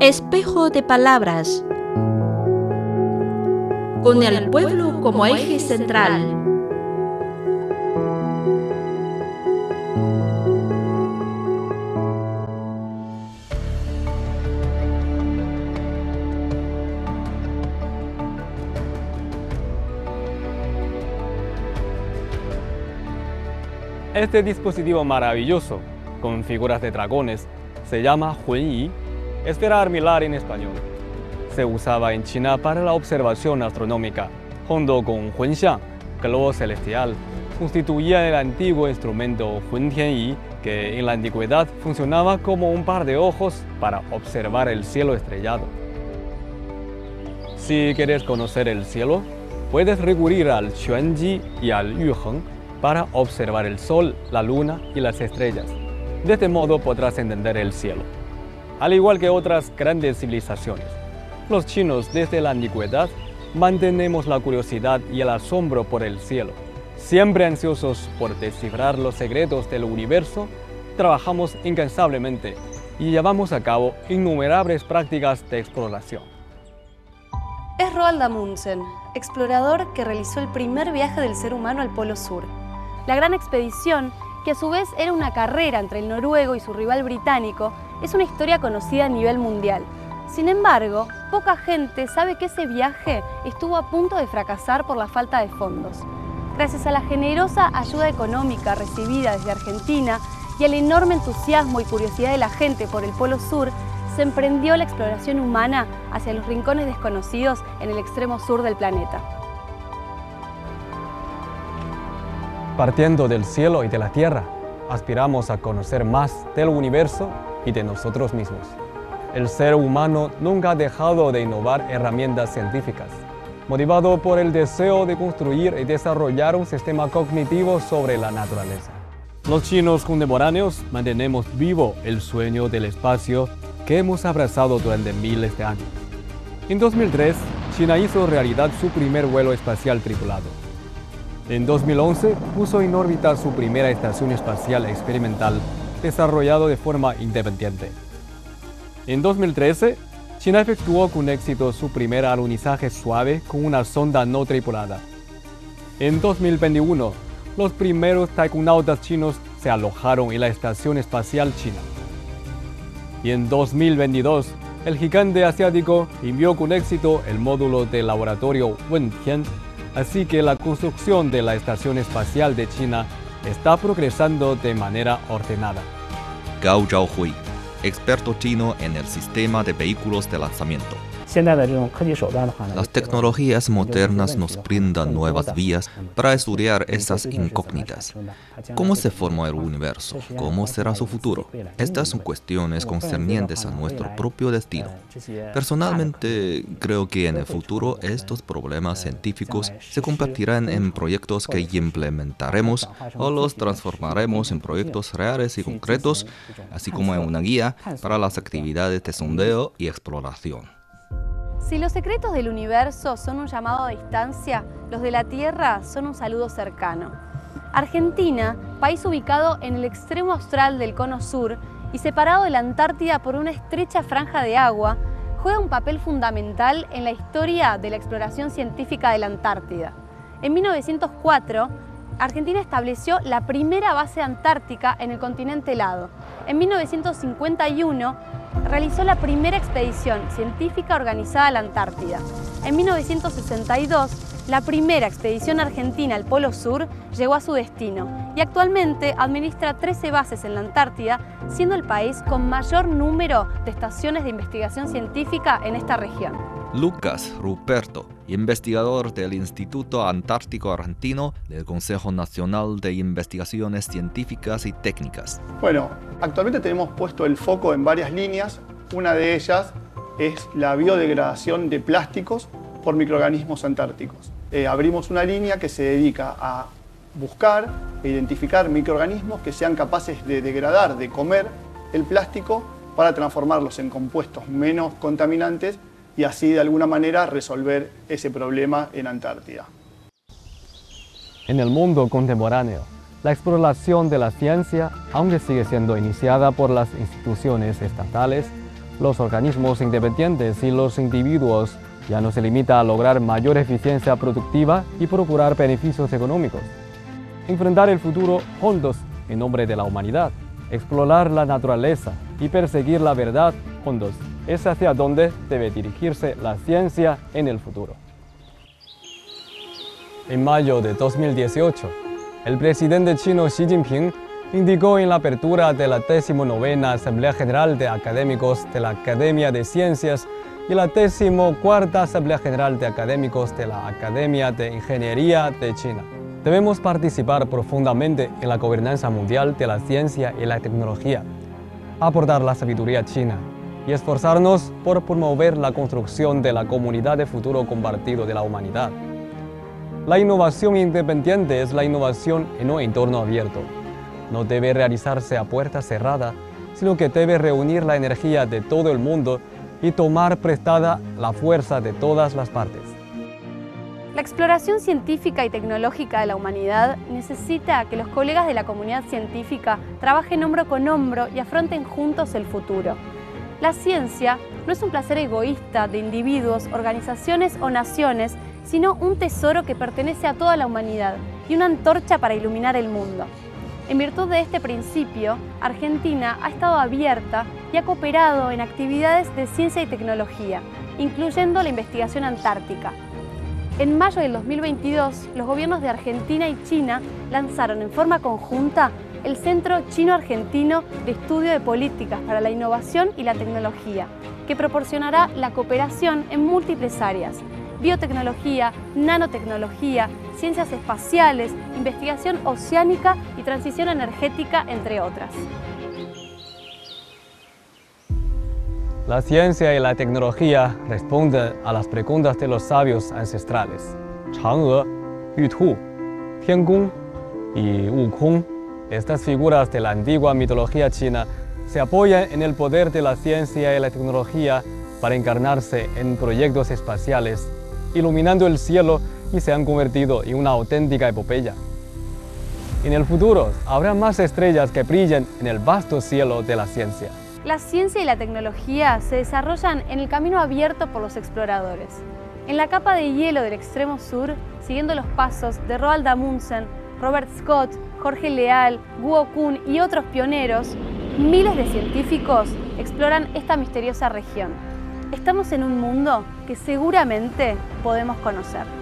Espejo de palabras. Con el pueblo como eje central. Este dispositivo maravilloso, con figuras de dragones, se llama Huanyi, esfera armilar en español. Se usaba en China para la observación astronómica, junto con Huanxiang, globo celestial, constituía el antiguo instrumento Huntianyi, que en la antigüedad funcionaba como un par de ojos para observar el cielo estrellado. Si quieres conocer el cielo, puedes recurrir al Xuanji y al Yuheng para observar el sol, la luna y las estrellas. De este modo podrás entender el cielo. Al igual que otras grandes civilizaciones, los chinos desde la antigüedad mantenemos la curiosidad y el asombro por el cielo. Siempre ansiosos por descifrar los secretos del universo, trabajamos incansablemente y llevamos a cabo innumerables prácticas de exploración. Es Roald Amundsen, explorador que realizó el primer viaje del ser humano al Polo Sur. La gran expedición, que a su vez era una carrera entre el noruego y su rival británico, es una historia conocida a nivel mundial. Sin embargo, poca gente sabe que ese viaje estuvo a punto de fracasar por la falta de fondos. Gracias a la generosa ayuda económica recibida desde Argentina y al enorme entusiasmo y curiosidad de la gente por el Polo Sur, se emprendió la exploración humana hacia los rincones desconocidos en el extremo sur del planeta. Partiendo del cielo y de la tierra, aspiramos a conocer más del universo y de nosotros mismos. El ser humano nunca ha dejado de innovar herramientas científicas, motivado por el deseo de construir y desarrollar un sistema cognitivo sobre la naturaleza. Los chinos contemporáneos mantenemos vivo el sueño del espacio que hemos abrazado durante miles de años. En 2003, China hizo realidad su primer vuelo espacial tripulado. En 2011 puso en órbita su primera estación espacial experimental, desarrollado de forma independiente. En 2013, China efectuó con éxito su primer alunizaje suave con una sonda no tripulada. En 2021, los primeros taikonautas chinos se alojaron en la Estación Espacial China. Y en 2022, el gigante asiático envió con éxito el módulo del laboratorio Wentian Así que la construcción de la Estación Espacial de China está progresando de manera ordenada. Gao Zhaohui, experto chino en el sistema de vehículos de lanzamiento. Las tecnologías modernas nos brindan nuevas vías para estudiar estas incógnitas. ¿Cómo se formó el universo? ¿Cómo será su futuro? Estas son cuestiones concernientes a nuestro propio destino. Personalmente, creo que en el futuro estos problemas científicos se convertirán en proyectos que implementaremos o los transformaremos en proyectos reales y concretos, así como en una guía para las actividades de sondeo y exploración. Si los secretos del universo son un llamado a distancia, los de la Tierra son un saludo cercano. Argentina, país ubicado en el extremo austral del cono sur y separado de la Antártida por una estrecha franja de agua, juega un papel fundamental en la historia de la exploración científica de la Antártida. En 1904, Argentina estableció la primera base antártica en el continente helado. En 1951, realizó la primera expedición científica organizada a la Antártida. En 1962, la primera expedición argentina al Polo Sur llegó a su destino y actualmente administra 13 bases en la Antártida, siendo el país con mayor número de estaciones de investigación científica en esta región. Lucas Ruperto, investigador del Instituto Antártico Argentino del Consejo Nacional de Investigaciones Científicas y Técnicas. Bueno, actualmente tenemos puesto el foco en varias líneas. Una de ellas es la biodegradación de plásticos por microorganismos antárticos. Eh, abrimos una línea que se dedica a buscar e identificar microorganismos que sean capaces de degradar, de comer el plástico para transformarlos en compuestos menos contaminantes y así de alguna manera resolver ese problema en Antártida. En el mundo contemporáneo, la exploración de la ciencia, aunque sigue siendo iniciada por las instituciones estatales, Los organismos independientes y los individuos ya no se limita a lograr mayor eficiencia productiva y procurar beneficios económicos. Enfrentar el futuro juntos en nombre de la humanidad, explorar la naturaleza y perseguir la verdad juntos es hacia donde debe dirigirse la ciencia en el futuro. En mayo de 2018, el presidente chino Xi Jinping indicó en la apertura de la 19 Asamblea General de Académicos de la Academia de Ciencias y la 14 Asamblea General de Académicos de la Academia de Ingeniería de China. Debemos participar profundamente en la gobernanza mundial de la ciencia y la tecnología, aportar la sabiduría china y esforzarnos por promover la construcción de la comunidad de futuro compartido de la humanidad. La innovación independiente es la innovación en un entorno abierto. No debe realizarse a puerta cerrada, sino que debe reunir la energía de todo el mundo y tomar prestada la fuerza de todas las partes. La exploración científica y tecnológica de la humanidad necesita que los colegas de la comunidad científica trabajen hombro con hombro y afronten juntos el futuro. La ciencia no es un placer egoísta de individuos, organizaciones o naciones, sino un tesoro que pertenece a toda la humanidad y una antorcha para iluminar el mundo. En virtud de este principio, Argentina ha estado abierta y ha cooperado en actividades de ciencia y tecnología, incluyendo la investigación antártica. En mayo del 2022, los gobiernos de Argentina y China lanzaron en forma conjunta el Centro Chino-Argentino de Estudio de Políticas para la Innovación y la Tecnología, que proporcionará la cooperación en múltiples áreas, biotecnología, nanotecnología, ciencias espaciales, investigación oceánica y transición energética, entre otras. La ciencia y la tecnología responden a las preguntas de los sabios ancestrales. Chang'e, Yutu, Tiangong y Wukong, estas figuras de la antigua mitología china, se apoyan en el poder de la ciencia y la tecnología para encarnarse en proyectos espaciales iluminando el cielo y se han convertido en una auténtica epopeya. En el futuro habrá más estrellas que brillen en el vasto cielo de la ciencia. La ciencia y la tecnología se desarrollan en el camino abierto por los exploradores. En la capa de hielo del extremo sur, siguiendo los pasos de Roald Amundsen, Robert Scott, Jorge Leal, Guo Kun y otros pioneros, miles de científicos exploran esta misteriosa región. Estamos en un mundo que seguramente podemos conocer.